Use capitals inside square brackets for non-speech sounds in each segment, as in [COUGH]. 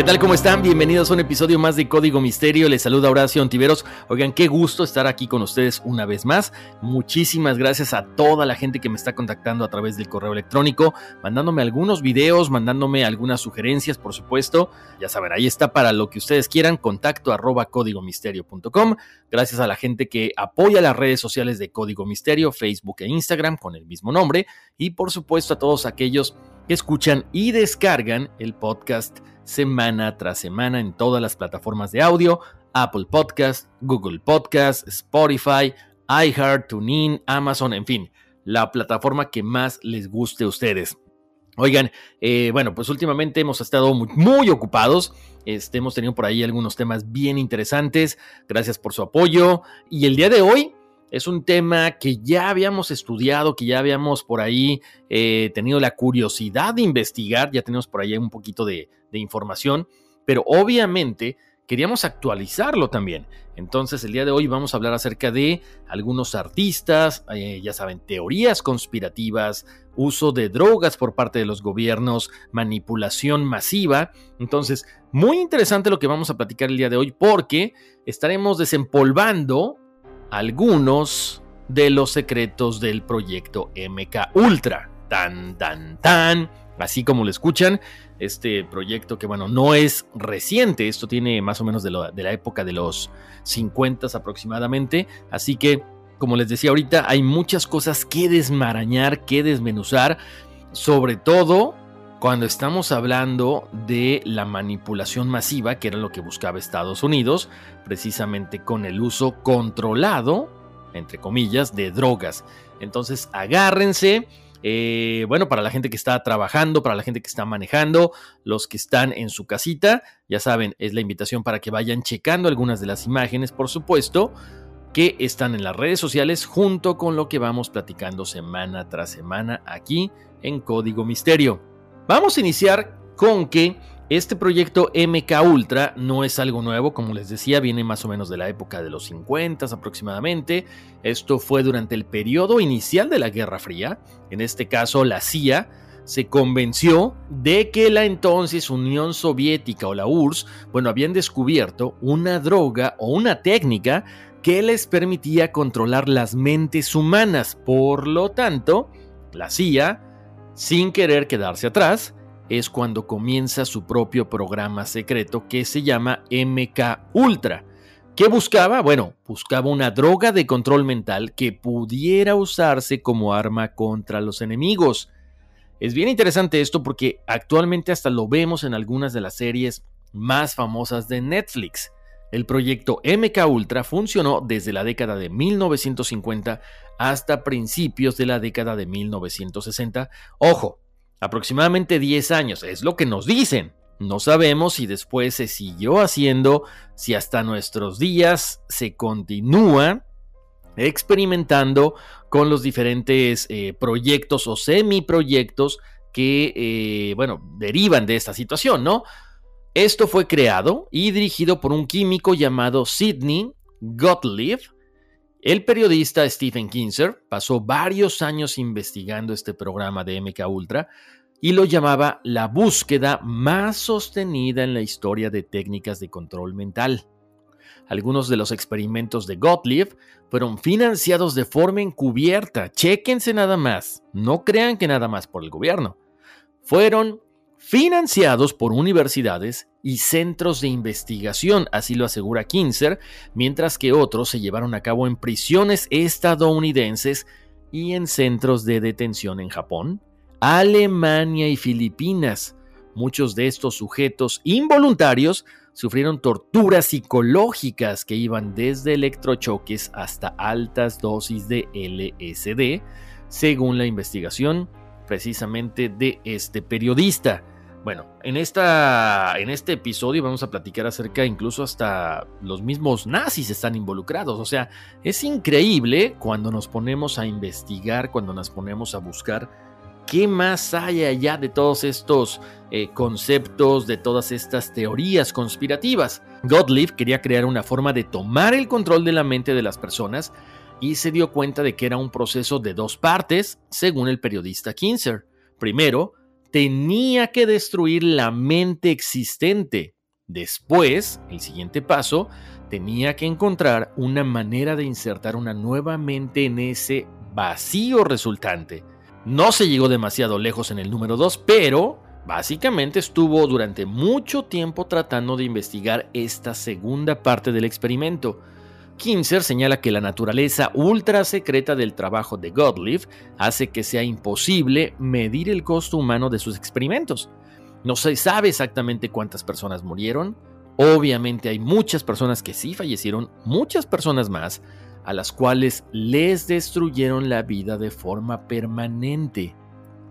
¿Qué tal? ¿Cómo están? Bienvenidos a un episodio más de Código Misterio. Les saluda Horacio Antiveros. Oigan, qué gusto estar aquí con ustedes una vez más. Muchísimas gracias a toda la gente que me está contactando a través del correo electrónico, mandándome algunos videos, mandándome algunas sugerencias, por supuesto. Ya saben, ahí está para lo que ustedes quieran, contacto arroba códigomisterio.com. Gracias a la gente que apoya las redes sociales de Código Misterio, Facebook e Instagram con el mismo nombre. Y por supuesto a todos aquellos que escuchan y descargan el podcast semana tras semana en todas las plataformas de audio, Apple Podcast, Google Podcast, Spotify, iHeart, TuneIn, Amazon, en fin, la plataforma que más les guste a ustedes. Oigan, eh, bueno, pues últimamente hemos estado muy, ocupados. Este, hemos tenido por ahí algunos temas bien interesantes. Gracias por su apoyo. Y el día de hoy es un tema que ya habíamos estudiado, que ya habíamos por ahí eh, tenido la curiosidad de investigar. Ya tenemos por ahí un poquito de, información, pero obviamente queríamos actualizarlo también. Entonces el día de hoy vamos a hablar acerca de algunos artistas, eh, ya saben, teorías conspirativas, uso de drogas por parte de los gobiernos, manipulación masiva. Entonces, muy interesante lo que vamos a platicar el día de hoy porque estaremos desempolvando algunos de los secretos del proyecto MK Ultra. Tan, tan, tan. Así como lo escuchan, este proyecto que bueno, no es reciente, esto tiene más o menos de, la época de los 50 aproximadamente, así que como les decía ahorita, hay muchas cosas que desmarañar, que desmenuzar, sobre todo cuando estamos hablando de la manipulación masiva, que era lo que buscaba Estados Unidos, precisamente con el uso controlado, entre comillas, de drogas. Entonces, agárrense eh, bueno, para la gente que está trabajando, para la gente que está manejando, los que están en su casita, ya saben, es la invitación para que vayan checando algunas de las imágenes, por supuesto, que están en las redes sociales junto con lo que vamos platicando semana tras semana aquí en Código Misterio. Vamos a iniciar con que este proyecto MK Ultra no es algo nuevo, como les decía, viene más o menos de la época de los 50 aproximadamente. Esto fue durante el periodo inicial de la Guerra Fría. En este caso, la CIA se convenció de que la entonces Unión Soviética o la URSS, bueno, habían descubierto una droga o una técnica que les permitía controlar las mentes humanas. Por lo tanto, la CIA, sin querer quedarse atrás, es cuando comienza su propio programa secreto que se llama MK Ultra. ¿Qué buscaba? Bueno, buscaba una droga de control mental que pudiera usarse como arma contra los enemigos. Es bien interesante esto porque actualmente hasta lo vemos en algunas de las series más famosas de Netflix. El proyecto MK Ultra funcionó desde la década de 1950 hasta principios de la década de 1960. Ojo, aproximadamente 10 años, es lo que nos dicen. No sabemos si después se siguió haciendo, si hasta nuestros días se continúa experimentando con los diferentes eh, proyectos o semiproyectos que, eh, bueno, derivan de esta situación, ¿no? Esto fue creado y dirigido por un químico llamado Sidney Gottlieb. El periodista Stephen Kinzer pasó varios años investigando este programa de MK Ultra y lo llamaba la búsqueda más sostenida en la historia de técnicas de control mental. Algunos de los experimentos de Gottlieb fueron financiados de forma encubierta. Chéquense nada más. No crean que nada más por el gobierno. Fueron financiados por universidades y centros de investigación, así lo asegura Kinzer, mientras que otros se llevaron a cabo en prisiones estadounidenses y en centros de detención en Japón, Alemania y Filipinas. Muchos de estos sujetos involuntarios sufrieron torturas psicológicas que iban desde electrochoques hasta altas dosis de LSD, según la investigación precisamente de este periodista. Bueno, en, esta, en este episodio vamos a platicar acerca incluso hasta los mismos nazis están involucrados. O sea, es increíble cuando nos ponemos a investigar, cuando nos ponemos a buscar qué más hay allá de todos estos eh, conceptos, de todas estas teorías conspirativas. Gottlieb quería crear una forma de tomar el control de la mente de las personas y se dio cuenta de que era un proceso de dos partes, según el periodista Kinzer. Primero, tenía que destruir la mente existente. Después, el siguiente paso, tenía que encontrar una manera de insertar una nueva mente en ese vacío resultante. No se llegó demasiado lejos en el número 2, pero básicamente estuvo durante mucho tiempo tratando de investigar esta segunda parte del experimento. Kinzer señala que la naturaleza ultra secreta del trabajo de Gottlieb hace que sea imposible medir el costo humano de sus experimentos. No se sabe exactamente cuántas personas murieron. Obviamente hay muchas personas que sí fallecieron, muchas personas más, a las cuales les destruyeron la vida de forma permanente.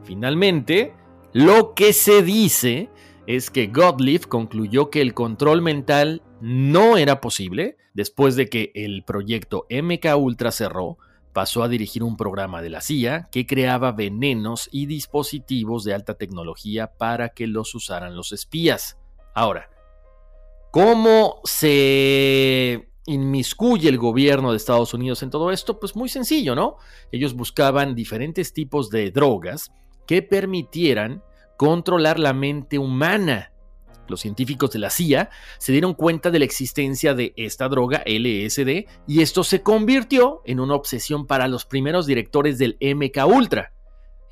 Finalmente, lo que se dice es que Gottlieb concluyó que el control mental no era posible después de que el proyecto MK Ultra cerró, pasó a dirigir un programa de la CIA que creaba venenos y dispositivos de alta tecnología para que los usaran los espías. Ahora, ¿cómo se inmiscuye el gobierno de Estados Unidos en todo esto? Pues muy sencillo, ¿no? Ellos buscaban diferentes tipos de drogas que permitieran controlar la mente humana. Los científicos de la CIA se dieron cuenta de la existencia de esta droga LSD y esto se convirtió en una obsesión para los primeros directores del MK Ultra.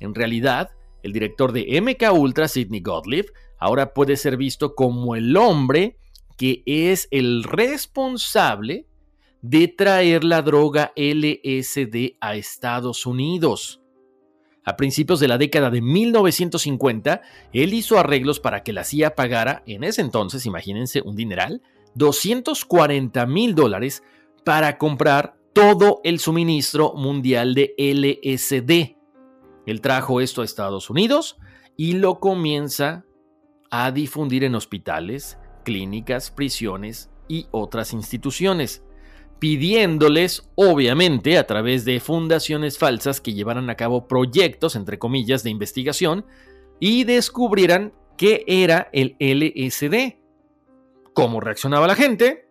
En realidad, el director de MK Ultra, Sidney Gottlieb, ahora puede ser visto como el hombre que es el responsable de traer la droga LSD a Estados Unidos. A principios de la década de 1950, él hizo arreglos para que la CIA pagara, en ese entonces, imagínense, un dineral, 240 mil dólares para comprar todo el suministro mundial de LSD. Él trajo esto a Estados Unidos y lo comienza a difundir en hospitales, clínicas, prisiones y otras instituciones pidiéndoles, obviamente, a través de fundaciones falsas que llevaran a cabo proyectos, entre comillas, de investigación y descubrieran qué era el LSD, cómo reaccionaba la gente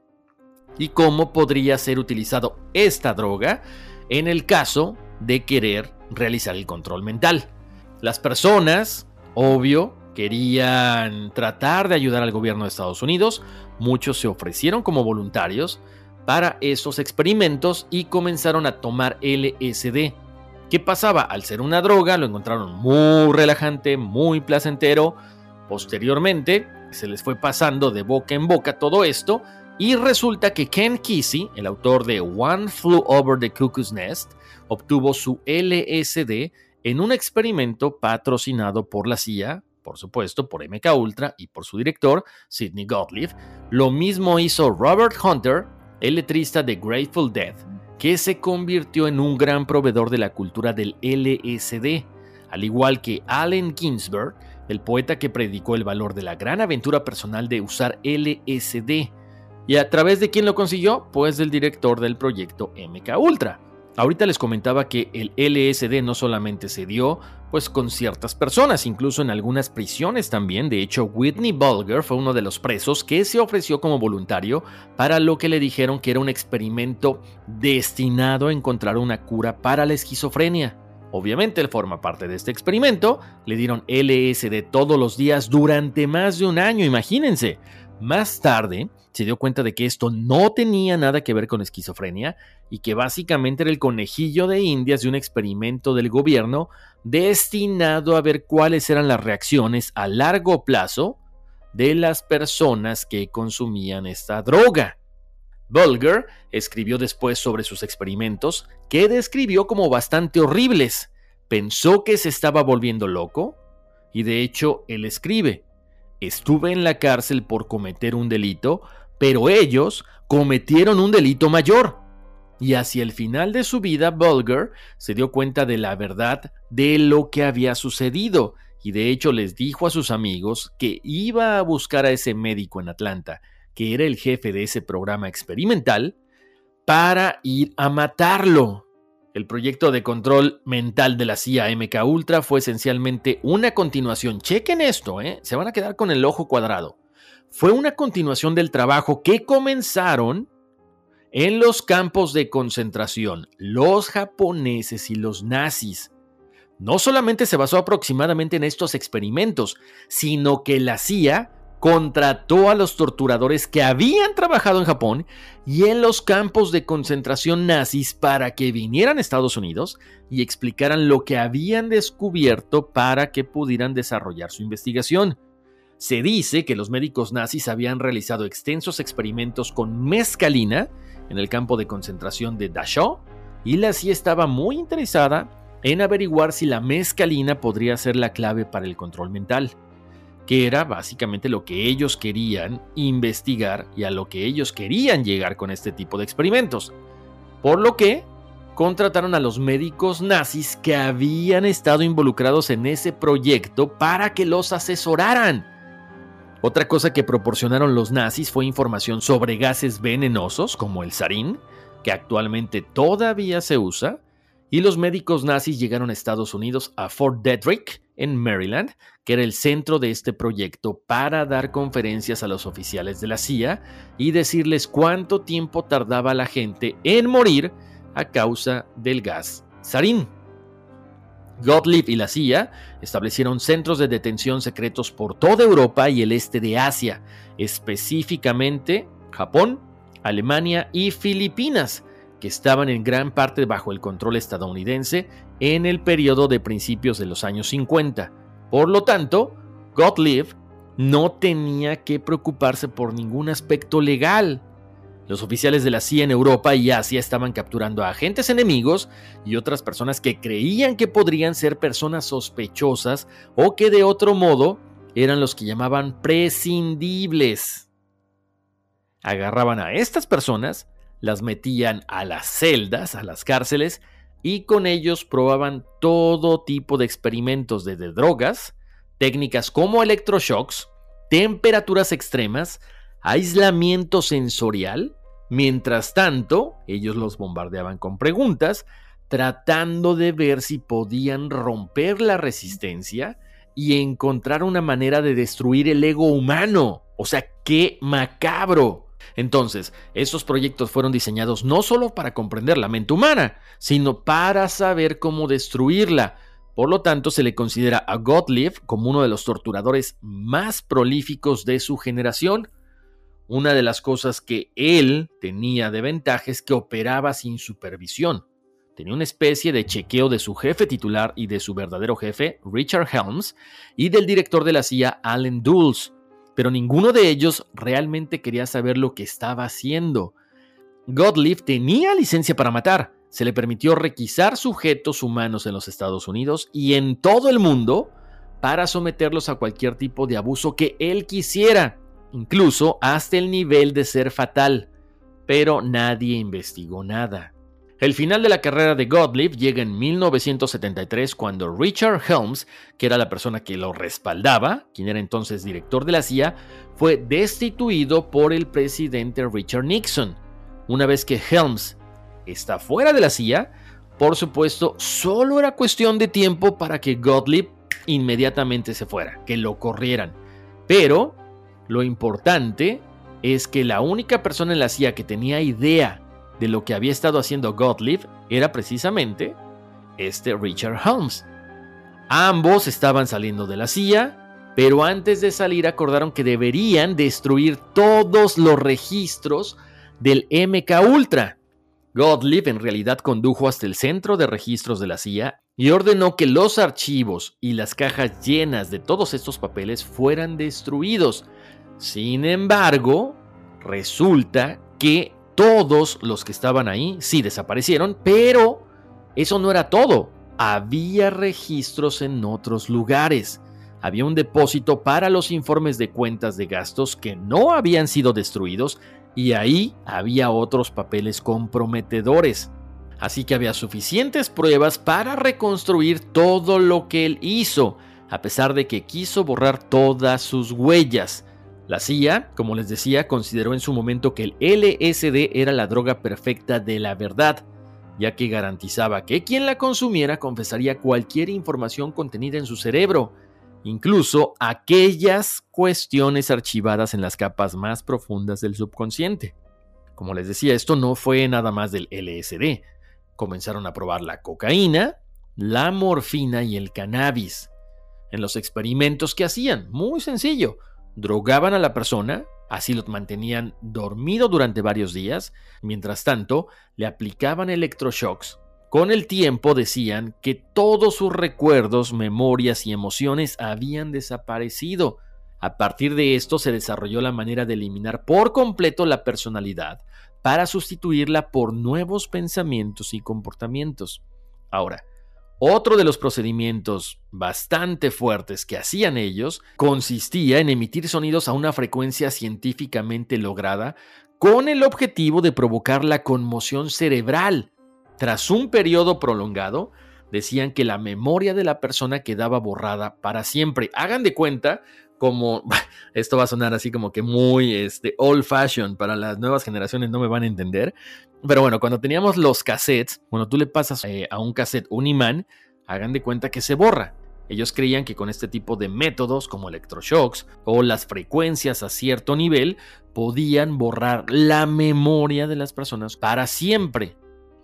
y cómo podría ser utilizado esta droga en el caso de querer realizar el control mental. Las personas, obvio, querían tratar de ayudar al gobierno de Estados Unidos, muchos se ofrecieron como voluntarios, para esos experimentos y comenzaron a tomar LSD. ¿Qué pasaba? Al ser una droga lo encontraron muy relajante, muy placentero. Posteriormente se les fue pasando de boca en boca todo esto y resulta que Ken Kesey, el autor de One Flew Over the Cuckoo's Nest, obtuvo su LSD en un experimento patrocinado por la CIA, por supuesto, por MK Ultra y por su director, Sidney Gottlieb. Lo mismo hizo Robert Hunter el letrista de Grateful Dead, que se convirtió en un gran proveedor de la cultura del LSD, al igual que Allen Ginsberg, el poeta que predicó el valor de la gran aventura personal de usar LSD. ¿Y a través de quién lo consiguió? Pues del director del proyecto MK Ultra. Ahorita les comentaba que el LSD no solamente se dio pues con ciertas personas, incluso en algunas prisiones también. De hecho, Whitney Bulger fue uno de los presos que se ofreció como voluntario para lo que le dijeron que era un experimento destinado a encontrar una cura para la esquizofrenia. Obviamente él forma parte de este experimento, le dieron LSD todos los días durante más de un año, imagínense. Más tarde, se dio cuenta de que esto no tenía nada que ver con esquizofrenia y que básicamente era el conejillo de indias de un experimento del gobierno destinado a ver cuáles eran las reacciones a largo plazo de las personas que consumían esta droga. Bulger escribió después sobre sus experimentos que describió como bastante horribles. Pensó que se estaba volviendo loco y de hecho él escribe, estuve en la cárcel por cometer un delito pero ellos cometieron un delito mayor. Y hacia el final de su vida, Bulger se dio cuenta de la verdad de lo que había sucedido, y de hecho les dijo a sus amigos que iba a buscar a ese médico en Atlanta, que era el jefe de ese programa experimental, para ir a matarlo. El proyecto de control mental de la CIA MK Ultra fue esencialmente una continuación. Chequen esto, ¿eh? se van a quedar con el ojo cuadrado. Fue una continuación del trabajo que comenzaron en los campos de concentración los japoneses y los nazis. No solamente se basó aproximadamente en estos experimentos, sino que la CIA contrató a los torturadores que habían trabajado en Japón y en los campos de concentración nazis para que vinieran a Estados Unidos y explicaran lo que habían descubierto para que pudieran desarrollar su investigación. Se dice que los médicos nazis habían realizado extensos experimentos con mescalina en el campo de concentración de Dachau y la CIA estaba muy interesada en averiguar si la mescalina podría ser la clave para el control mental que era básicamente lo que ellos querían investigar y a lo que ellos querían llegar con este tipo de experimentos. Por lo que contrataron a los médicos nazis que habían estado involucrados en ese proyecto para que los asesoraran. Otra cosa que proporcionaron los nazis fue información sobre gases venenosos como el sarín, que actualmente todavía se usa, y los médicos nazis llegaron a Estados Unidos a Fort Detrick, en Maryland, que era el centro de este proyecto para dar conferencias a los oficiales de la CIA y decirles cuánto tiempo tardaba la gente en morir a causa del gas sarín. Gottlieb y la CIA establecieron centros de detención secretos por toda Europa y el este de Asia, específicamente Japón, Alemania y Filipinas, que estaban en gran parte bajo el control estadounidense en el periodo de principios de los años 50. Por lo tanto, Gottlieb no tenía que preocuparse por ningún aspecto legal. Los oficiales de la CIA en Europa y Asia estaban capturando a agentes enemigos y otras personas que creían que podrían ser personas sospechosas o que de otro modo eran los que llamaban prescindibles. Agarraban a estas personas las metían a las celdas, a las cárceles, y con ellos probaban todo tipo de experimentos desde drogas, técnicas como electroshocks, temperaturas extremas, aislamiento sensorial. Mientras tanto, ellos los bombardeaban con preguntas, tratando de ver si podían romper la resistencia y encontrar una manera de destruir el ego humano. O sea, qué macabro. Entonces, estos proyectos fueron diseñados no solo para comprender la mente humana, sino para saber cómo destruirla. Por lo tanto, se le considera a Gottlieb como uno de los torturadores más prolíficos de su generación. Una de las cosas que él tenía de ventaja es que operaba sin supervisión. Tenía una especie de chequeo de su jefe titular y de su verdadero jefe, Richard Helms, y del director de la CIA, Allen Dulles pero ninguno de ellos realmente quería saber lo que estaba haciendo. Gottlieb tenía licencia para matar, se le permitió requisar sujetos humanos en los Estados Unidos y en todo el mundo para someterlos a cualquier tipo de abuso que él quisiera, incluso hasta el nivel de ser fatal. Pero nadie investigó nada. El final de la carrera de Gottlieb llega en 1973 cuando Richard Helms, que era la persona que lo respaldaba, quien era entonces director de la CIA, fue destituido por el presidente Richard Nixon. Una vez que Helms está fuera de la CIA, por supuesto, solo era cuestión de tiempo para que Gottlieb inmediatamente se fuera, que lo corrieran. Pero lo importante es que la única persona en la CIA que tenía idea de lo que había estado haciendo Gottlieb era precisamente este Richard Holmes. Ambos estaban saliendo de la CIA, pero antes de salir acordaron que deberían destruir todos los registros del MK Ultra. Gottlieb en realidad condujo hasta el centro de registros de la CIA y ordenó que los archivos y las cajas llenas de todos estos papeles fueran destruidos. Sin embargo, resulta que todos los que estaban ahí sí desaparecieron, pero eso no era todo. Había registros en otros lugares. Había un depósito para los informes de cuentas de gastos que no habían sido destruidos y ahí había otros papeles comprometedores. Así que había suficientes pruebas para reconstruir todo lo que él hizo, a pesar de que quiso borrar todas sus huellas. La CIA, como les decía, consideró en su momento que el LSD era la droga perfecta de la verdad, ya que garantizaba que quien la consumiera confesaría cualquier información contenida en su cerebro, incluso aquellas cuestiones archivadas en las capas más profundas del subconsciente. Como les decía, esto no fue nada más del LSD. Comenzaron a probar la cocaína, la morfina y el cannabis. En los experimentos que hacían, muy sencillo, drogaban a la persona, así lo mantenían dormido durante varios días, mientras tanto le aplicaban electroshocks. Con el tiempo decían que todos sus recuerdos, memorias y emociones habían desaparecido. A partir de esto se desarrolló la manera de eliminar por completo la personalidad para sustituirla por nuevos pensamientos y comportamientos. Ahora, otro de los procedimientos bastante fuertes que hacían ellos consistía en emitir sonidos a una frecuencia científicamente lograda con el objetivo de provocar la conmoción cerebral. Tras un periodo prolongado, decían que la memoria de la persona quedaba borrada para siempre. Hagan de cuenta como, [LAUGHS] esto va a sonar así como que muy este, old fashion para las nuevas generaciones, no me van a entender. Pero bueno, cuando teníamos los cassettes, cuando tú le pasas eh, a un cassette un imán, hagan de cuenta que se borra. Ellos creían que con este tipo de métodos como electroshocks o las frecuencias a cierto nivel podían borrar la memoria de las personas para siempre.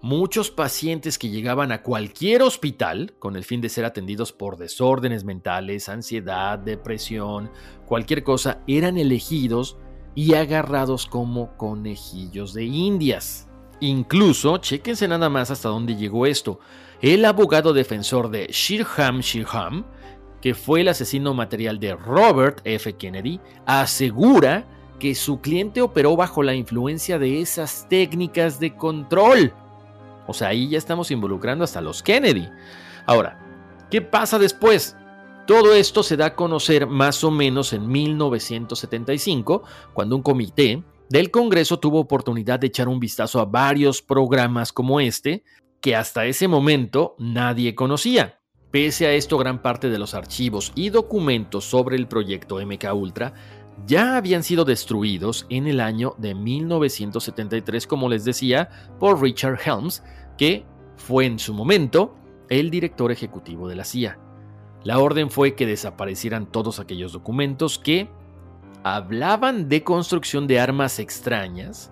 Muchos pacientes que llegaban a cualquier hospital con el fin de ser atendidos por desórdenes mentales, ansiedad, depresión, cualquier cosa, eran elegidos y agarrados como conejillos de indias. Incluso, chéquense nada más hasta dónde llegó esto. El abogado defensor de Shirham Shirham, que fue el asesino material de Robert F. Kennedy, asegura que su cliente operó bajo la influencia de esas técnicas de control o sea, ahí ya estamos involucrando hasta los Kennedy. Ahora, ¿qué pasa después? Todo esto se da a conocer más o menos en 1975, cuando un comité del Congreso tuvo oportunidad de echar un vistazo a varios programas como este, que hasta ese momento nadie conocía. Pese a esto, gran parte de los archivos y documentos sobre el proyecto MK Ultra ya habían sido destruidos en el año de 1973, como les decía, por Richard Helms, que fue en su momento el director ejecutivo de la CIA. La orden fue que desaparecieran todos aquellos documentos que hablaban de construcción de armas extrañas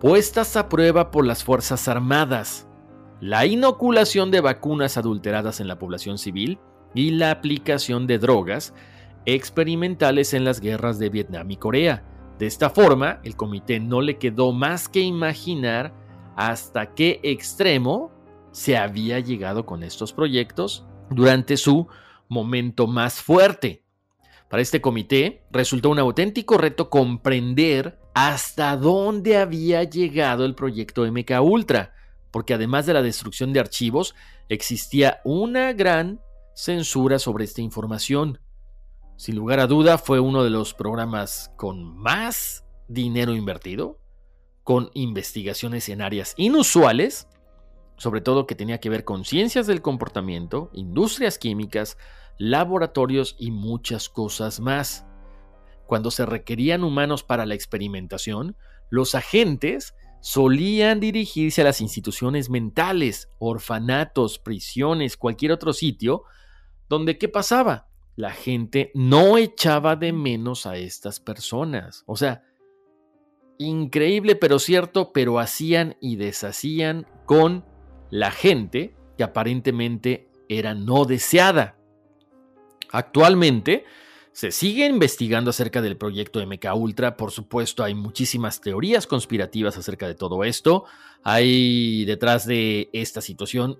puestas a prueba por las Fuerzas Armadas, la inoculación de vacunas adulteradas en la población civil y la aplicación de drogas experimentales en las guerras de Vietnam y Corea. De esta forma, el comité no le quedó más que imaginar hasta qué extremo se había llegado con estos proyectos durante su momento más fuerte. Para este comité resultó un auténtico reto comprender hasta dónde había llegado el proyecto MK Ultra, porque además de la destrucción de archivos, existía una gran censura sobre esta información. Sin lugar a duda, fue uno de los programas con más dinero invertido, con investigaciones en áreas inusuales, sobre todo que tenía que ver con ciencias del comportamiento, industrias químicas, laboratorios y muchas cosas más. Cuando se requerían humanos para la experimentación, los agentes solían dirigirse a las instituciones mentales, orfanatos, prisiones, cualquier otro sitio, donde ¿qué pasaba? La gente no echaba de menos a estas personas. O sea, increíble pero cierto, pero hacían y deshacían con la gente que aparentemente era no deseada. Actualmente se sigue investigando acerca del proyecto MK Ultra, por supuesto hay muchísimas teorías conspirativas acerca de todo esto. Hay detrás de esta situación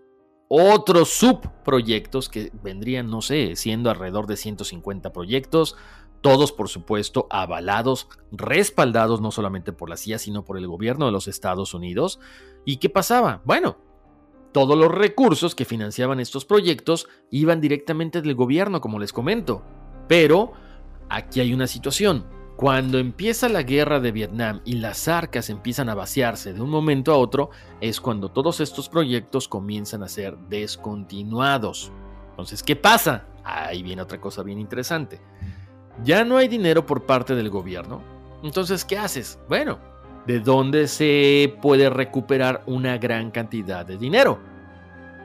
otros subproyectos que vendrían, no sé, siendo alrededor de 150 proyectos, todos por supuesto avalados, respaldados no solamente por la CIA, sino por el gobierno de los Estados Unidos. ¿Y qué pasaba? Bueno, todos los recursos que financiaban estos proyectos iban directamente del gobierno, como les comento. Pero aquí hay una situación. Cuando empieza la guerra de Vietnam y las arcas empiezan a vaciarse de un momento a otro, es cuando todos estos proyectos comienzan a ser descontinuados. Entonces, ¿qué pasa? ahí viene otra cosa bien interesante. Ya no hay dinero por parte del gobierno. Entonces, ¿qué haces? Bueno, ¿de dónde se puede recuperar una gran cantidad de dinero?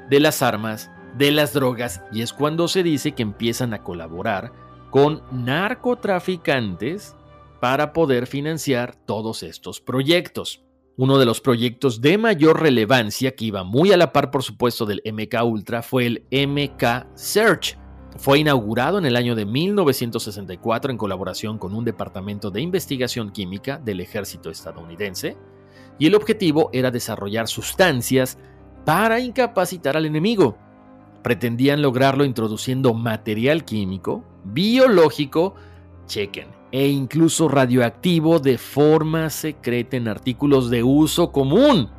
De las armas, de las drogas, y es cuando se dice que empiezan a colaborar con narcotraficantes para poder financiar todos estos proyectos. Uno de los proyectos de mayor relevancia, que iba muy a la par por supuesto del MK Ultra, fue el MK Search. Fue inaugurado en el año de 1964 en colaboración con un departamento de investigación química del ejército estadounidense, y el objetivo era desarrollar sustancias para incapacitar al enemigo. Pretendían lograrlo introduciendo material químico, biológico, chequen, e incluso radioactivo de forma secreta en artículos de uso común.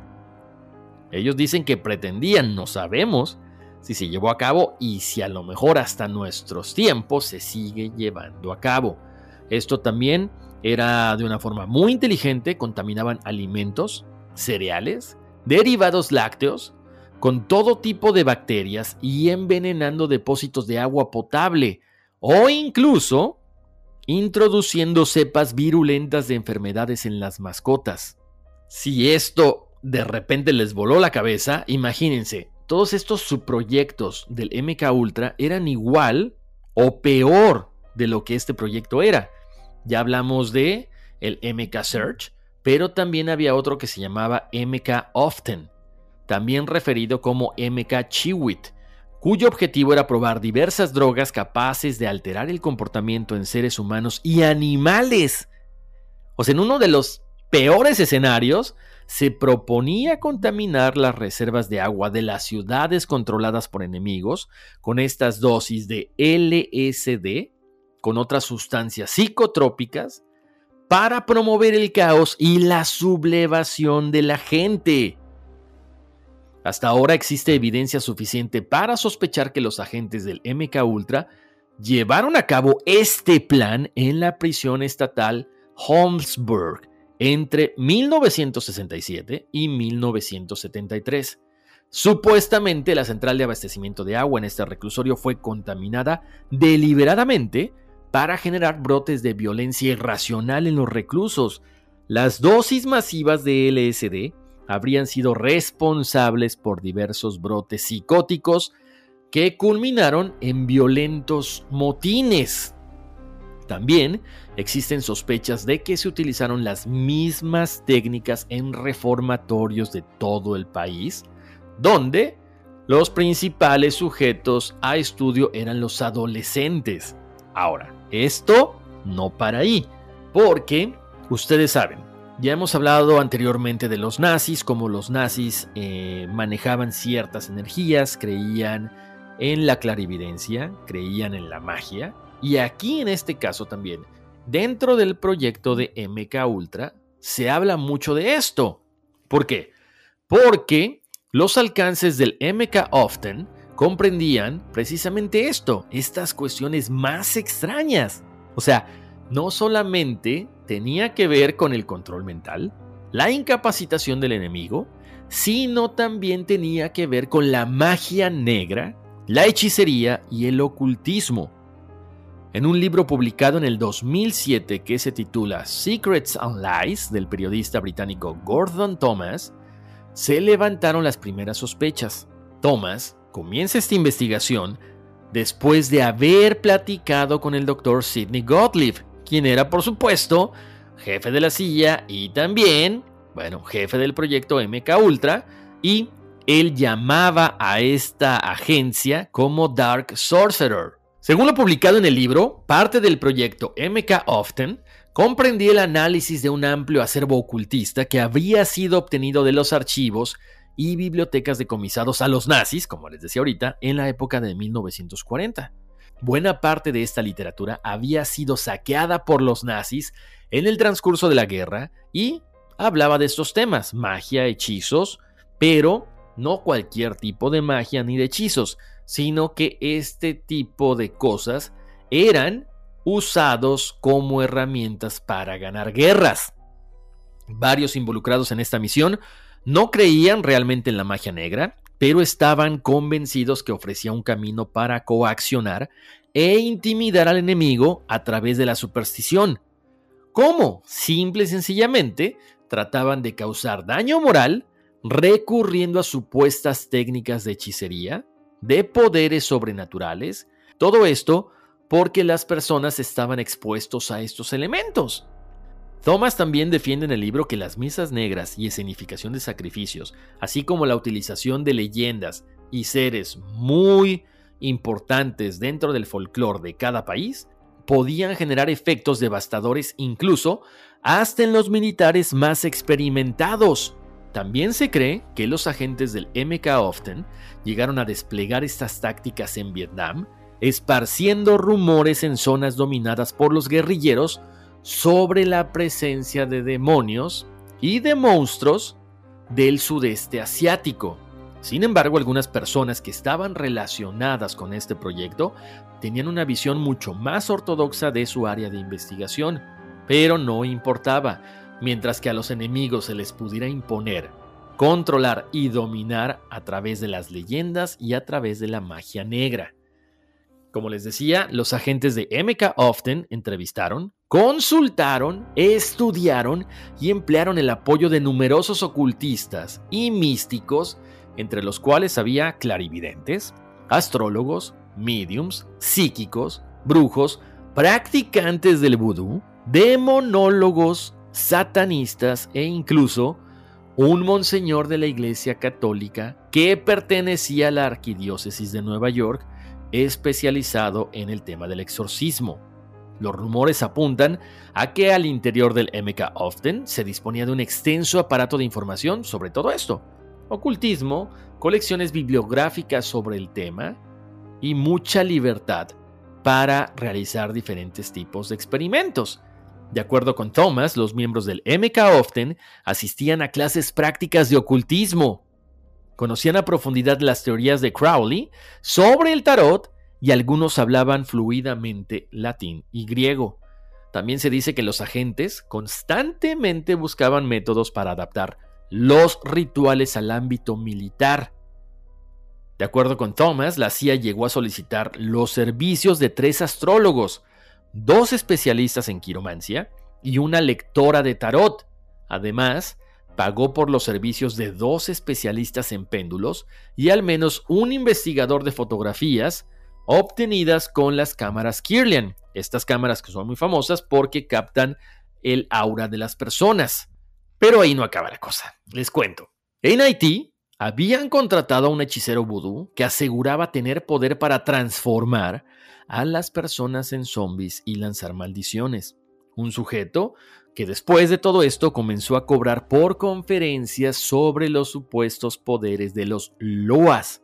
Ellos dicen que pretendían, no sabemos si se llevó a cabo y si a lo mejor hasta nuestros tiempos se sigue llevando a cabo. Esto también era de una forma muy inteligente, contaminaban alimentos, cereales, derivados lácteos, con todo tipo de bacterias y envenenando depósitos de agua potable o incluso introduciendo cepas virulentas de enfermedades en las mascotas. Si esto de repente les voló la cabeza, imagínense, todos estos subproyectos del MK Ultra eran igual o peor de lo que este proyecto era. Ya hablamos de el MK Search, pero también había otro que se llamaba MK Often, también referido como MK Chiwit, cuyo objetivo era probar diversas drogas capaces de alterar el comportamiento en seres humanos y animales. O sea, en uno de los peores escenarios, se proponía contaminar las reservas de agua de las ciudades controladas por enemigos con estas dosis de LSD, con otras sustancias psicotrópicas, para promover el caos y la sublevación de la gente. Hasta ahora existe evidencia suficiente para sospechar que los agentes del MK Ultra llevaron a cabo este plan en la prisión estatal Holmesburg entre 1967 y 1973. Supuestamente la central de abastecimiento de agua en este reclusorio fue contaminada deliberadamente para generar brotes de violencia irracional en los reclusos. Las dosis masivas de LSD habrían sido responsables por diversos brotes psicóticos que culminaron en violentos motines. También existen sospechas de que se utilizaron las mismas técnicas en reformatorios de todo el país, donde los principales sujetos a estudio eran los adolescentes. Ahora, esto no para ahí, porque ustedes saben, ya hemos hablado anteriormente de los nazis, como los nazis eh, manejaban ciertas energías, creían en la clarividencia, creían en la magia, y aquí en este caso también, dentro del proyecto de MK Ultra, se habla mucho de esto. ¿Por qué? Porque los alcances del MK Often comprendían precisamente esto, estas cuestiones más extrañas. O sea, no solamente tenía que ver con el control mental, la incapacitación del enemigo, sino también tenía que ver con la magia negra, la hechicería y el ocultismo. En un libro publicado en el 2007 que se titula Secrets and Lies del periodista británico Gordon Thomas, se levantaron las primeras sospechas. Thomas comienza esta investigación después de haber platicado con el doctor Sidney Gottlieb, quien era, por supuesto, jefe de la silla y también, bueno, jefe del proyecto MK Ultra, y él llamaba a esta agencia como Dark Sorcerer. Según lo publicado en el libro, parte del proyecto MK Often comprendía el análisis de un amplio acervo ocultista que había sido obtenido de los archivos y bibliotecas decomisados a los nazis, como les decía ahorita, en la época de 1940. Buena parte de esta literatura había sido saqueada por los nazis en el transcurso de la guerra y hablaba de estos temas, magia, hechizos, pero no cualquier tipo de magia ni de hechizos, sino que este tipo de cosas eran usados como herramientas para ganar guerras. Varios involucrados en esta misión no creían realmente en la magia negra, pero estaban convencidos que ofrecía un camino para coaccionar e intimidar al enemigo a través de la superstición. ¿Cómo? Simple y sencillamente trataban de causar daño moral recurriendo a supuestas técnicas de hechicería, de poderes sobrenaturales, todo esto porque las personas estaban expuestos a estos elementos. Thomas también defiende en el libro que las misas negras y escenificación de sacrificios, así como la utilización de leyendas y seres muy importantes dentro del folclore de cada país, podían generar efectos devastadores incluso hasta en los militares más experimentados. También se cree que los agentes del MK Often llegaron a desplegar estas tácticas en Vietnam, esparciendo rumores en zonas dominadas por los guerrilleros sobre la presencia de demonios y de monstruos del sudeste asiático. Sin embargo, algunas personas que estaban relacionadas con este proyecto tenían una visión mucho más ortodoxa de su área de investigación, pero no importaba, mientras que a los enemigos se les pudiera imponer, controlar y dominar a través de las leyendas y a través de la magia negra. Como les decía, los agentes de MK Often entrevistaron, consultaron, estudiaron y emplearon el apoyo de numerosos ocultistas y místicos, entre los cuales había clarividentes, astrólogos, mediums, psíquicos, brujos, practicantes del vudú, demonólogos, satanistas e incluso un monseñor de la Iglesia Católica que pertenecía a la Arquidiócesis de Nueva York, especializado en el tema del exorcismo. Los rumores apuntan a que al interior del MK Often se disponía de un extenso aparato de información sobre todo esto. Ocultismo, colecciones bibliográficas sobre el tema y mucha libertad para realizar diferentes tipos de experimentos. De acuerdo con Thomas, los miembros del MK Often asistían a clases prácticas de ocultismo, conocían a profundidad las teorías de Crowley sobre el tarot y algunos hablaban fluidamente latín y griego. También se dice que los agentes constantemente buscaban métodos para adaptar los rituales al ámbito militar. De acuerdo con Thomas, la CIA llegó a solicitar los servicios de tres astrólogos, dos especialistas en quiromancia y una lectora de tarot. Además, pagó por los servicios de dos especialistas en péndulos y al menos un investigador de fotografías obtenidas con las cámaras Kirlian. Estas cámaras que son muy famosas porque captan el aura de las personas. Pero ahí no acaba la cosa. Les cuento. En Haití habían contratado a un hechicero vudú que aseguraba tener poder para transformar a las personas en zombies y lanzar maldiciones. Un sujeto que después de todo esto comenzó a cobrar por conferencias sobre los supuestos poderes de los Loas.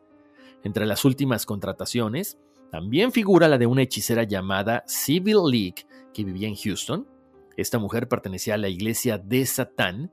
Entre las últimas contrataciones, también figura la de una hechicera llamada Civil League que vivía en Houston. Esta mujer pertenecía a la iglesia de Satán,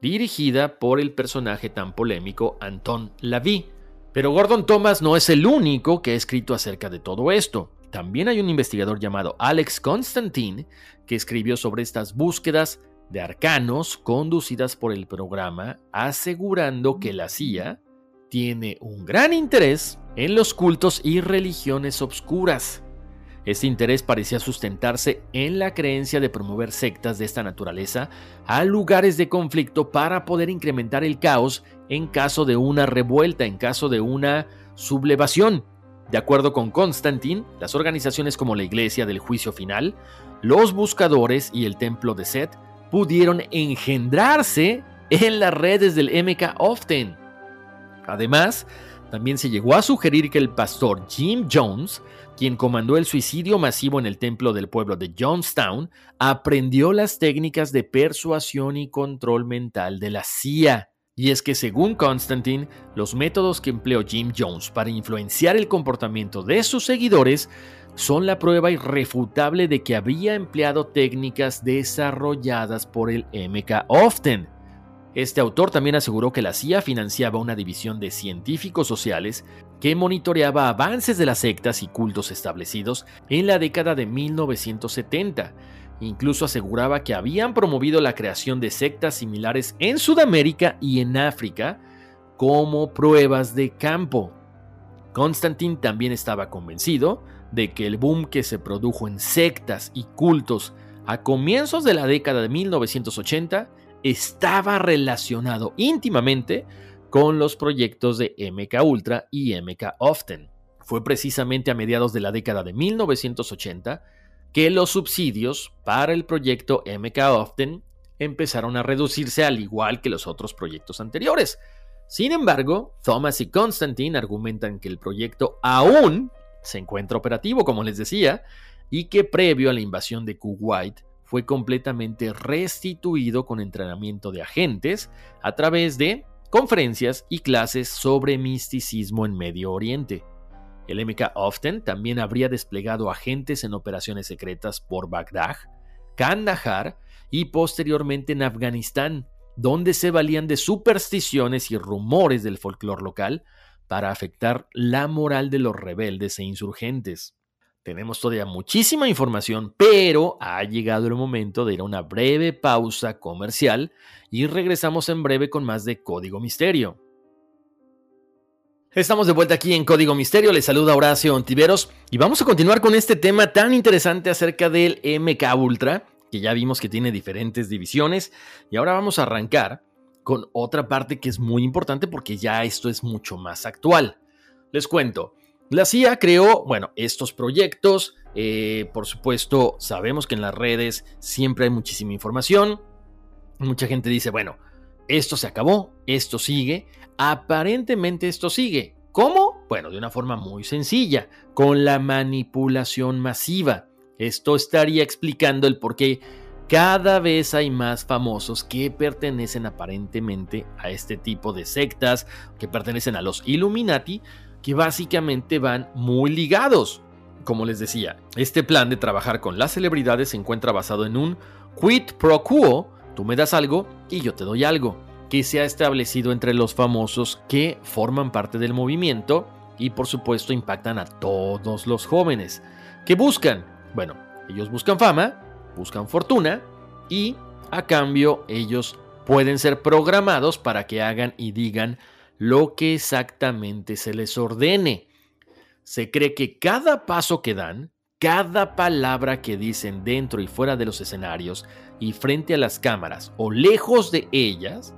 dirigida por el personaje tan polémico Anton Lavie. Pero Gordon Thomas no es el único que ha escrito acerca de todo esto. También hay un investigador llamado Alex Constantine que escribió sobre estas búsquedas de arcanos conducidas por el programa, asegurando que la CIA tiene un gran interés en los cultos y religiones obscuras. Este interés parecía sustentarse en la creencia de promover sectas de esta naturaleza a lugares de conflicto para poder incrementar el caos en caso de una revuelta, en caso de una sublevación. De acuerdo con Constantine, las organizaciones como la Iglesia del Juicio Final, los Buscadores y el Templo de Set pudieron engendrarse en las redes del MK Often. Además, también se llegó a sugerir que el pastor Jim Jones, quien comandó el suicidio masivo en el templo del pueblo de Jonestown, aprendió las técnicas de persuasión y control mental de la CIA. Y es que según Constantine, los métodos que empleó Jim Jones para influenciar el comportamiento de sus seguidores son la prueba irrefutable de que había empleado técnicas desarrolladas por el MK Often. Este autor también aseguró que la CIA financiaba una división de científicos sociales que monitoreaba avances de las sectas y cultos establecidos en la década de 1970 Incluso aseguraba que habían promovido la creación de sectas similares en Sudamérica y en África como pruebas de campo. Constantine también estaba convencido de que el boom que se produjo en sectas y cultos a comienzos de la década de 1980 estaba relacionado íntimamente con los proyectos de MK Ultra y MK Often. Fue precisamente a mediados de la década de 1980 que los subsidios para el proyecto MK Often empezaron a reducirse al igual que los otros proyectos anteriores. Sin embargo, Thomas y Constantine argumentan que el proyecto aún se encuentra operativo, como les decía, y que previo a la invasión de Kuwait fue completamente restituido con entrenamiento de agentes a través de conferencias y clases sobre misticismo en Medio Oriente. El MK Often también habría desplegado agentes en operaciones secretas por Bagdad, Kandahar y posteriormente en Afganistán, donde se valían de supersticiones y rumores del folclore local para afectar la moral de los rebeldes e insurgentes. Tenemos todavía muchísima información, pero ha llegado el momento de ir a una breve pausa comercial y regresamos en breve con más de Código Misterio. Estamos de vuelta aquí en Código Misterio, les saluda Horacio Ontiveros y vamos a continuar con este tema tan interesante acerca del MK Ultra, que ya vimos que tiene diferentes divisiones y ahora vamos a arrancar con otra parte que es muy importante porque ya esto es mucho más actual. Les cuento, la CIA creó, bueno, estos proyectos, eh, por supuesto sabemos que en las redes siempre hay muchísima información, mucha gente dice, bueno, esto se acabó, esto sigue, aparentemente esto sigue. ¿Cómo? Bueno, de una forma muy sencilla, con la manipulación masiva. Esto estaría explicando el por qué cada vez hay más famosos que pertenecen aparentemente a este tipo de sectas, que pertenecen a los Illuminati, que básicamente van muy ligados. Como les decía, este plan de trabajar con las celebridades se encuentra basado en un quid pro quo, tú me das algo y yo te doy algo, que se ha establecido entre los famosos que forman parte del movimiento y por supuesto impactan a todos los jóvenes. ¿Qué buscan? Bueno, ellos buscan fama, buscan fortuna y a cambio ellos pueden ser programados para que hagan y digan lo que exactamente se les ordene. Se cree que cada paso que dan, cada palabra que dicen dentro y fuera de los escenarios y frente a las cámaras o lejos de ellas,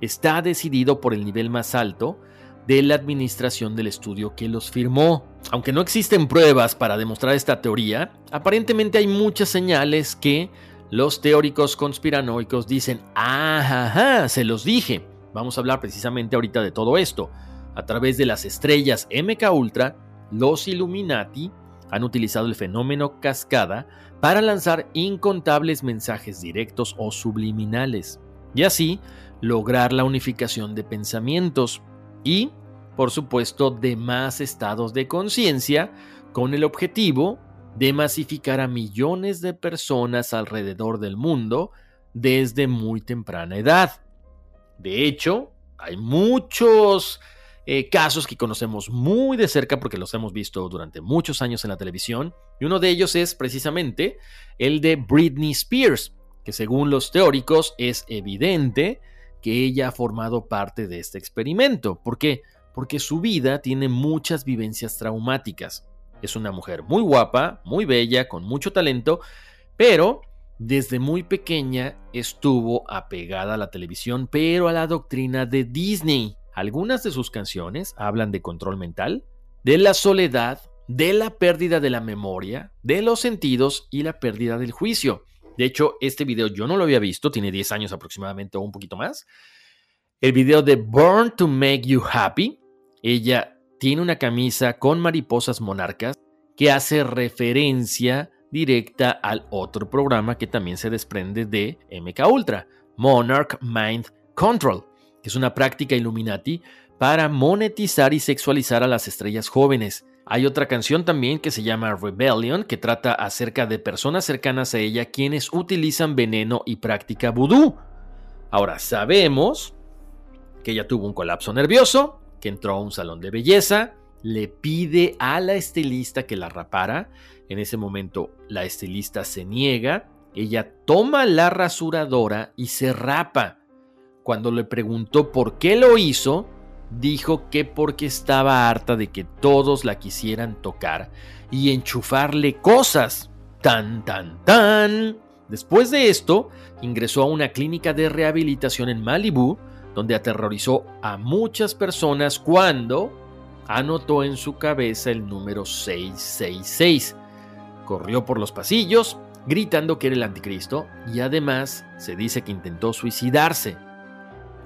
está decidido por el nivel más alto de la administración del estudio que los firmó. Aunque no existen pruebas para demostrar esta teoría, aparentemente hay muchas señales que los teóricos conspiranoicos dicen, ah, se los dije. Vamos a hablar precisamente ahorita de todo esto. A través de las estrellas MK Ultra, los Illuminati han utilizado el fenómeno cascada para lanzar incontables mensajes directos o subliminales, y así lograr la unificación de pensamientos, y, por supuesto, de más estados de conciencia con el objetivo de masificar a millones de personas alrededor del mundo desde muy temprana edad. De hecho, hay muchos eh, casos que conocemos muy de cerca porque los hemos visto durante muchos años en la televisión, y uno de ellos es precisamente el de Britney Spears, que según los teóricos es evidente que ella ha formado parte de este experimento. ¿Por qué? Porque su vida tiene muchas vivencias traumáticas. Es una mujer muy guapa, muy bella, con mucho talento, pero desde muy pequeña estuvo apegada a la televisión, pero a la doctrina de Disney. Algunas de sus canciones hablan de control mental, de la soledad, de la pérdida de la memoria, de los sentidos y la pérdida del juicio. De hecho, este video yo no lo había visto, tiene 10 años aproximadamente o un poquito más. El video de Born to Make You Happy, ella tiene una camisa con mariposas monarcas que hace referencia directa al otro programa que también se desprende de MK Ultra, Monarch Mind Control, que es una práctica Illuminati para monetizar y sexualizar a las estrellas jóvenes. Hay otra canción también que se llama Rebellion, que trata acerca de personas cercanas a ella quienes utilizan veneno y práctica vudú. Ahora sabemos que ella tuvo un colapso nervioso, que entró a un salón de belleza, le pide a la estilista que la rapara. En ese momento la estilista se niega, ella toma la rasuradora y se rapa. Cuando le preguntó por qué lo hizo, dijo que porque estaba harta de que todos la quisieran tocar y enchufarle cosas. Tan, tan, tan. Después de esto, ingresó a una clínica de rehabilitación en Malibu, donde aterrorizó a muchas personas cuando anotó en su cabeza el número 666. Corrió por los pasillos, gritando que era el anticristo, y además se dice que intentó suicidarse.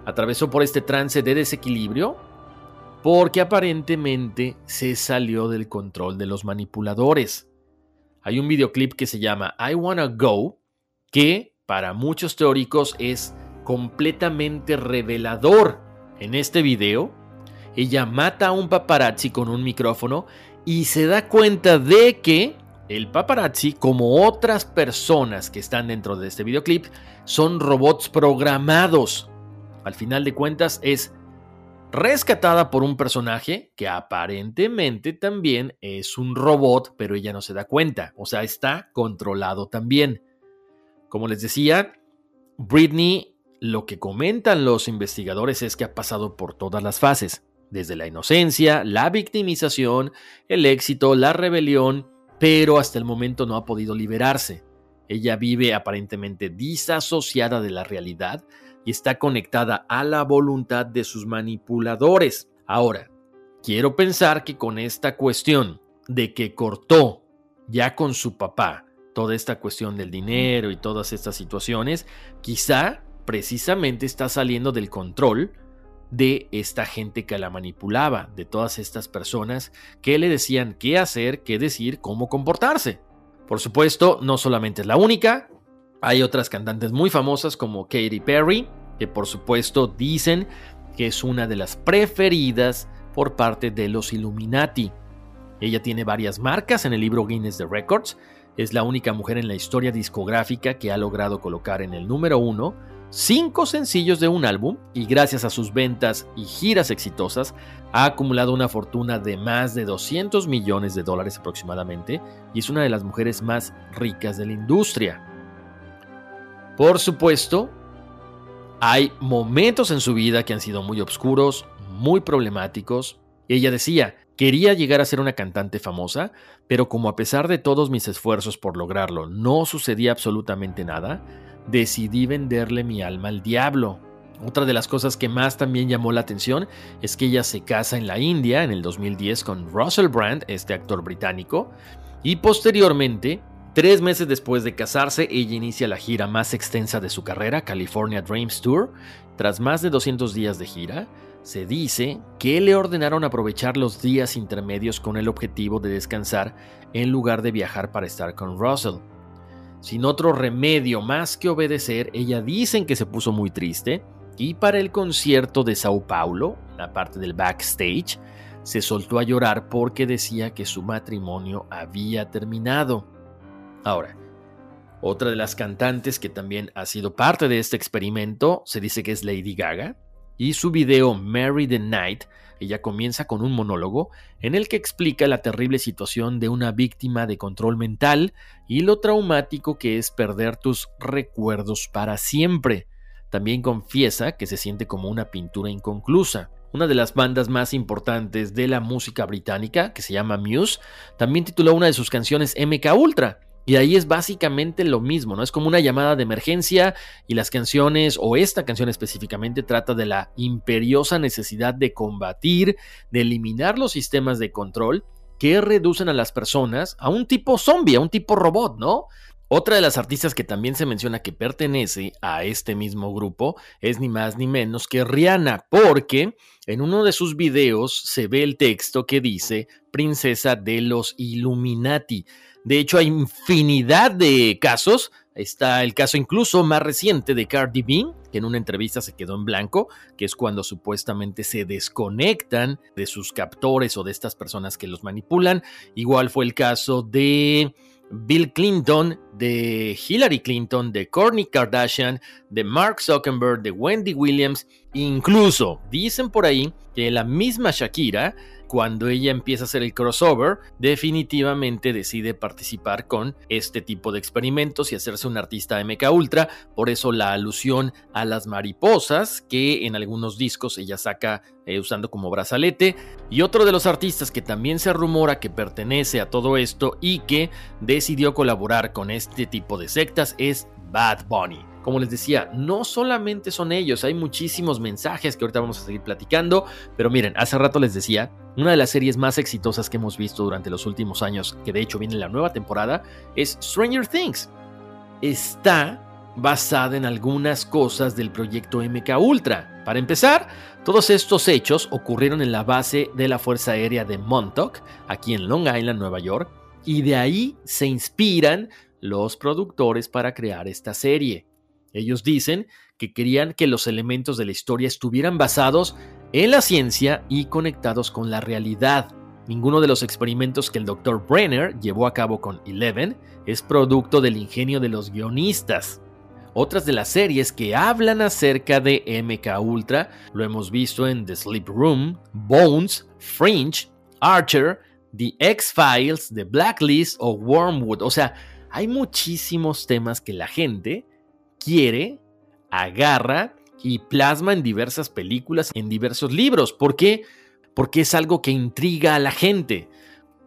Atravesó por este trance de desequilibrio porque aparentemente se salió del control de los manipuladores. Hay un videoclip que se llama I Wanna Go, que para muchos teóricos es completamente revelador. En este video, ella mata a un paparazzi con un micrófono y se da cuenta de que el paparazzi, como otras personas que están dentro de este videoclip, son robots programados. Al final de cuentas es rescatada por un personaje que aparentemente también es un robot, pero ella no se da cuenta, o sea, está controlado también. Como les decía, Britney, lo que comentan los investigadores es que ha pasado por todas las fases, desde la inocencia, la victimización, el éxito, la rebelión, pero hasta el momento no ha podido liberarse. Ella vive aparentemente disasociada de la realidad, y está conectada a la voluntad de sus manipuladores. Ahora, quiero pensar que con esta cuestión de que cortó ya con su papá toda esta cuestión del dinero y todas estas situaciones, quizá precisamente está saliendo del control de esta gente que la manipulaba, de todas estas personas que le decían qué hacer, qué decir, cómo comportarse. Por supuesto, no solamente es la única, hay otras cantantes muy famosas como Katy Perry, que por supuesto dicen que es una de las preferidas por parte de los Illuminati. Ella tiene varias marcas en el libro Guinness de Records, es la única mujer en la historia discográfica que ha logrado colocar en el número uno cinco sencillos de un álbum y gracias a sus ventas y giras exitosas ha acumulado una fortuna de más de 200 millones de dólares aproximadamente y es una de las mujeres más ricas de la industria. Por supuesto, hay momentos en su vida que han sido muy oscuros, muy problemáticos. Ella decía, quería llegar a ser una cantante famosa, pero como a pesar de todos mis esfuerzos por lograrlo no sucedía absolutamente nada, decidí venderle mi alma al diablo. Otra de las cosas que más también llamó la atención es que ella se casa en la India en el 2010 con Russell Brand, este actor británico, y posteriormente Tres meses después de casarse, ella inicia la gira más extensa de su carrera, California Dreams Tour. Tras más de 200 días de gira, se dice que le ordenaron aprovechar los días intermedios con el objetivo de descansar en lugar de viajar para estar con Russell. Sin otro remedio más que obedecer, ella dicen que se puso muy triste y para el concierto de Sao Paulo, la parte del backstage, se soltó a llorar porque decía que su matrimonio había terminado. Ahora, otra de las cantantes que también ha sido parte de este experimento se dice que es Lady Gaga, y su video Mary the Night, ella comienza con un monólogo en el que explica la terrible situación de una víctima de control mental y lo traumático que es perder tus recuerdos para siempre. También confiesa que se siente como una pintura inconclusa. Una de las bandas más importantes de la música británica, que se llama Muse, también tituló una de sus canciones MK Ultra, y ahí es básicamente lo mismo, ¿no? Es como una llamada de emergencia y las canciones, o esta canción específicamente, trata de la imperiosa necesidad de combatir, de eliminar los sistemas de control que reducen a las personas a un tipo zombie, a un tipo robot, ¿no? Otra de las artistas que también se menciona que pertenece a este mismo grupo es ni más ni menos que Rihanna, porque en uno de sus videos se ve el texto que dice Princesa de los Illuminati. De hecho, hay infinidad de casos. Está el caso incluso más reciente de Cardi B, que en una entrevista se quedó en blanco, que es cuando supuestamente se desconectan de sus captores o de estas personas que los manipulan. Igual fue el caso de Bill Clinton, de Hillary Clinton, de Kourtney Kardashian, de Mark Zuckerberg, de Wendy Williams Incluso dicen por ahí que la misma Shakira cuando ella empieza a hacer el crossover, definitivamente decide participar con este tipo de experimentos y hacerse un artista MK Ultra. Por eso la alusión a las mariposas que en algunos discos ella saca eh, usando como brazalete. Y otro de los artistas que también se rumora que pertenece a todo esto y que decidió colaborar con este tipo de sectas es Bad Bunny. Como les decía, no solamente son ellos, hay muchísimos mensajes que ahorita vamos a seguir platicando, pero miren, hace rato les decía, una de las series más exitosas que hemos visto durante los últimos años, que de hecho viene en la nueva temporada, es Stranger Things. Está basada en algunas cosas del proyecto MK Ultra. Para empezar, todos estos hechos ocurrieron en la base de la Fuerza Aérea de Montauk, aquí en Long Island, Nueva York, y de ahí se inspiran los productores para crear esta serie. Ellos dicen que querían que los elementos de la historia estuvieran basados en la ciencia y conectados con la realidad. Ninguno de los experimentos que el Dr. Brenner llevó a cabo con Eleven es producto del ingenio de los guionistas. Otras de las series que hablan acerca de MK Ultra lo hemos visto en The Sleep Room, Bones, Fringe, Archer, The X-Files, The Blacklist o Wormwood. O sea, hay muchísimos temas que la gente quiere, agarra y plasma en diversas películas, en diversos libros. ¿Por qué? Porque es algo que intriga a la gente.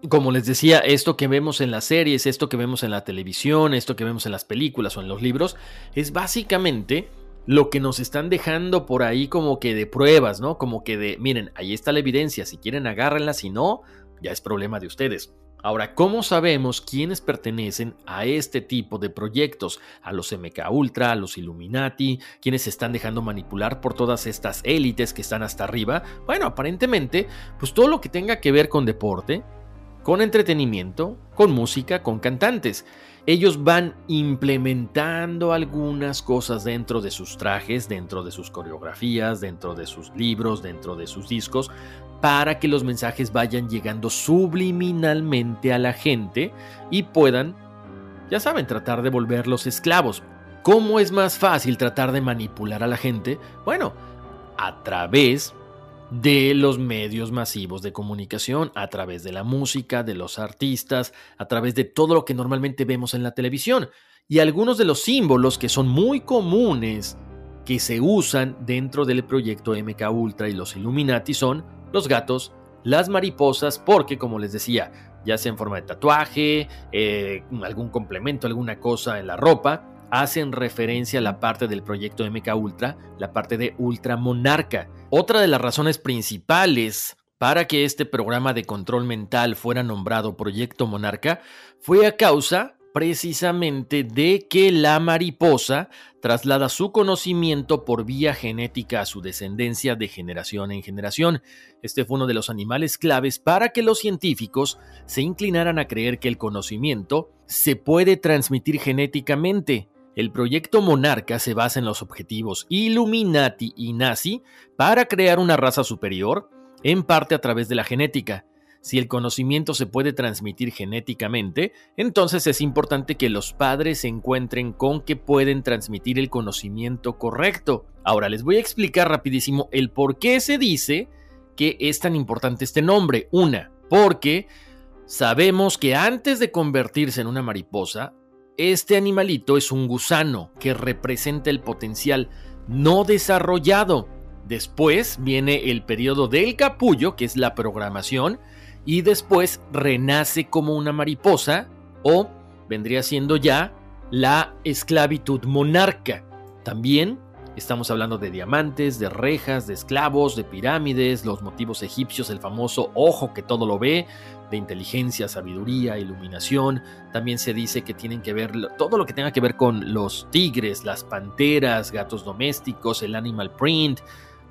Como les decía, esto que vemos en las series, esto que vemos en la televisión, esto que vemos en las películas o en los libros, es básicamente lo que nos están dejando por ahí como que de pruebas, ¿no? Como que de, miren, ahí está la evidencia, si quieren agárrenla, si no, ya es problema de ustedes. Ahora, ¿cómo sabemos quiénes pertenecen a este tipo de proyectos? A los MK Ultra, a los Illuminati, quienes se están dejando manipular por todas estas élites que están hasta arriba. Bueno, aparentemente, pues todo lo que tenga que ver con deporte, con entretenimiento, con música, con cantantes. Ellos van implementando algunas cosas dentro de sus trajes, dentro de sus coreografías, dentro de sus libros, dentro de sus discos, para que los mensajes vayan llegando subliminalmente a la gente y puedan, ya saben, tratar de volverlos esclavos. ¿Cómo es más fácil tratar de manipular a la gente? Bueno, a través de los medios masivos de comunicación, a través de la música, de los artistas, a través de todo lo que normalmente vemos en la televisión. Y algunos de los símbolos que son muy comunes que se usan dentro del proyecto MK Ultra y los Illuminati son los gatos, las mariposas, porque como les decía, ya sea en forma de tatuaje, eh, algún complemento, alguna cosa en la ropa, hacen referencia a la parte del proyecto MK Ultra, la parte de Ultra Monarca. Otra de las razones principales para que este programa de control mental fuera nombrado Proyecto Monarca fue a causa precisamente de que la mariposa traslada su conocimiento por vía genética a su descendencia de generación en generación. Este fue uno de los animales claves para que los científicos se inclinaran a creer que el conocimiento se puede transmitir genéticamente. El proyecto Monarca se basa en los objetivos Illuminati y Nazi para crear una raza superior, en parte a través de la genética. Si el conocimiento se puede transmitir genéticamente, entonces es importante que los padres se encuentren con que pueden transmitir el conocimiento correcto. Ahora les voy a explicar rapidísimo el por qué se dice que es tan importante este nombre. Una, porque sabemos que antes de convertirse en una mariposa, este animalito es un gusano que representa el potencial no desarrollado. Después viene el periodo del capullo, que es la programación, y después renace como una mariposa o vendría siendo ya la esclavitud monarca. También estamos hablando de diamantes, de rejas, de esclavos, de pirámides, los motivos egipcios, el famoso ojo que todo lo ve, de inteligencia, sabiduría, iluminación. También se dice que tienen que ver todo lo que tenga que ver con los tigres, las panteras, gatos domésticos, el animal print.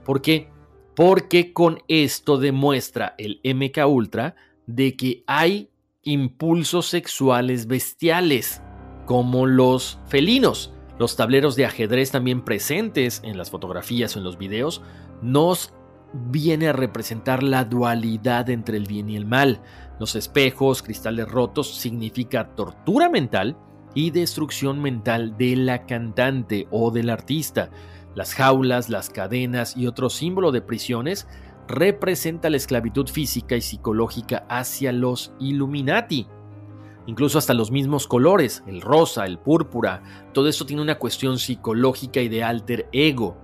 porque porque con esto demuestra el MK Ultra de que hay impulsos sexuales bestiales, como los felinos. Los tableros de ajedrez también presentes en las fotografías o en los videos nos viene a representar la dualidad entre el bien y el mal. Los espejos, cristales rotos, significa tortura mental y destrucción mental de la cantante o del artista. Las jaulas, las cadenas y otro símbolo de prisiones representa la esclavitud física y psicológica hacia los Illuminati. Incluso hasta los mismos colores, el rosa, el púrpura, todo esto tiene una cuestión psicológica y de alter ego.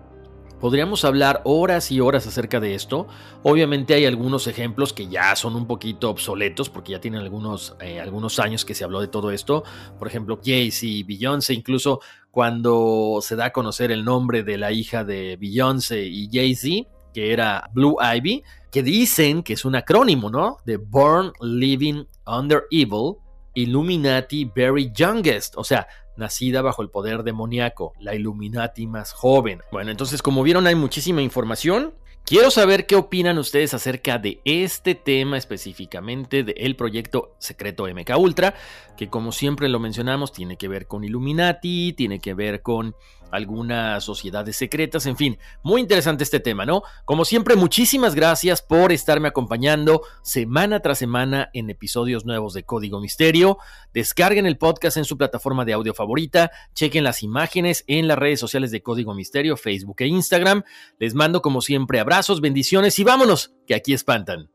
Podríamos hablar horas y horas acerca de esto. Obviamente hay algunos ejemplos que ya son un poquito obsoletos porque ya tienen algunos, eh, algunos años que se habló de todo esto. Por ejemplo, Jay-Z, Beyoncé, incluso cuando se da a conocer el nombre de la hija de Beyoncé y Jay-Z, que era Blue Ivy, que dicen que es un acrónimo, ¿no? De Born Living Under Evil, Illuminati Very Youngest. O sea, nacida bajo el poder demoníaco, la Illuminati más joven. Bueno, entonces como vieron hay muchísima información. Quiero saber qué opinan ustedes acerca de este tema específicamente del proyecto secreto MK Ultra, que como siempre lo mencionamos tiene que ver con Illuminati, tiene que ver con algunas sociedades secretas, en fin, muy interesante este tema, ¿no? Como siempre, muchísimas gracias por estarme acompañando semana tras semana en episodios nuevos de Código Misterio. Descarguen el podcast en su plataforma de audio favorita, chequen las imágenes en las redes sociales de Código Misterio, Facebook e Instagram. Les mando como siempre abrazos, bendiciones y vámonos, que aquí espantan.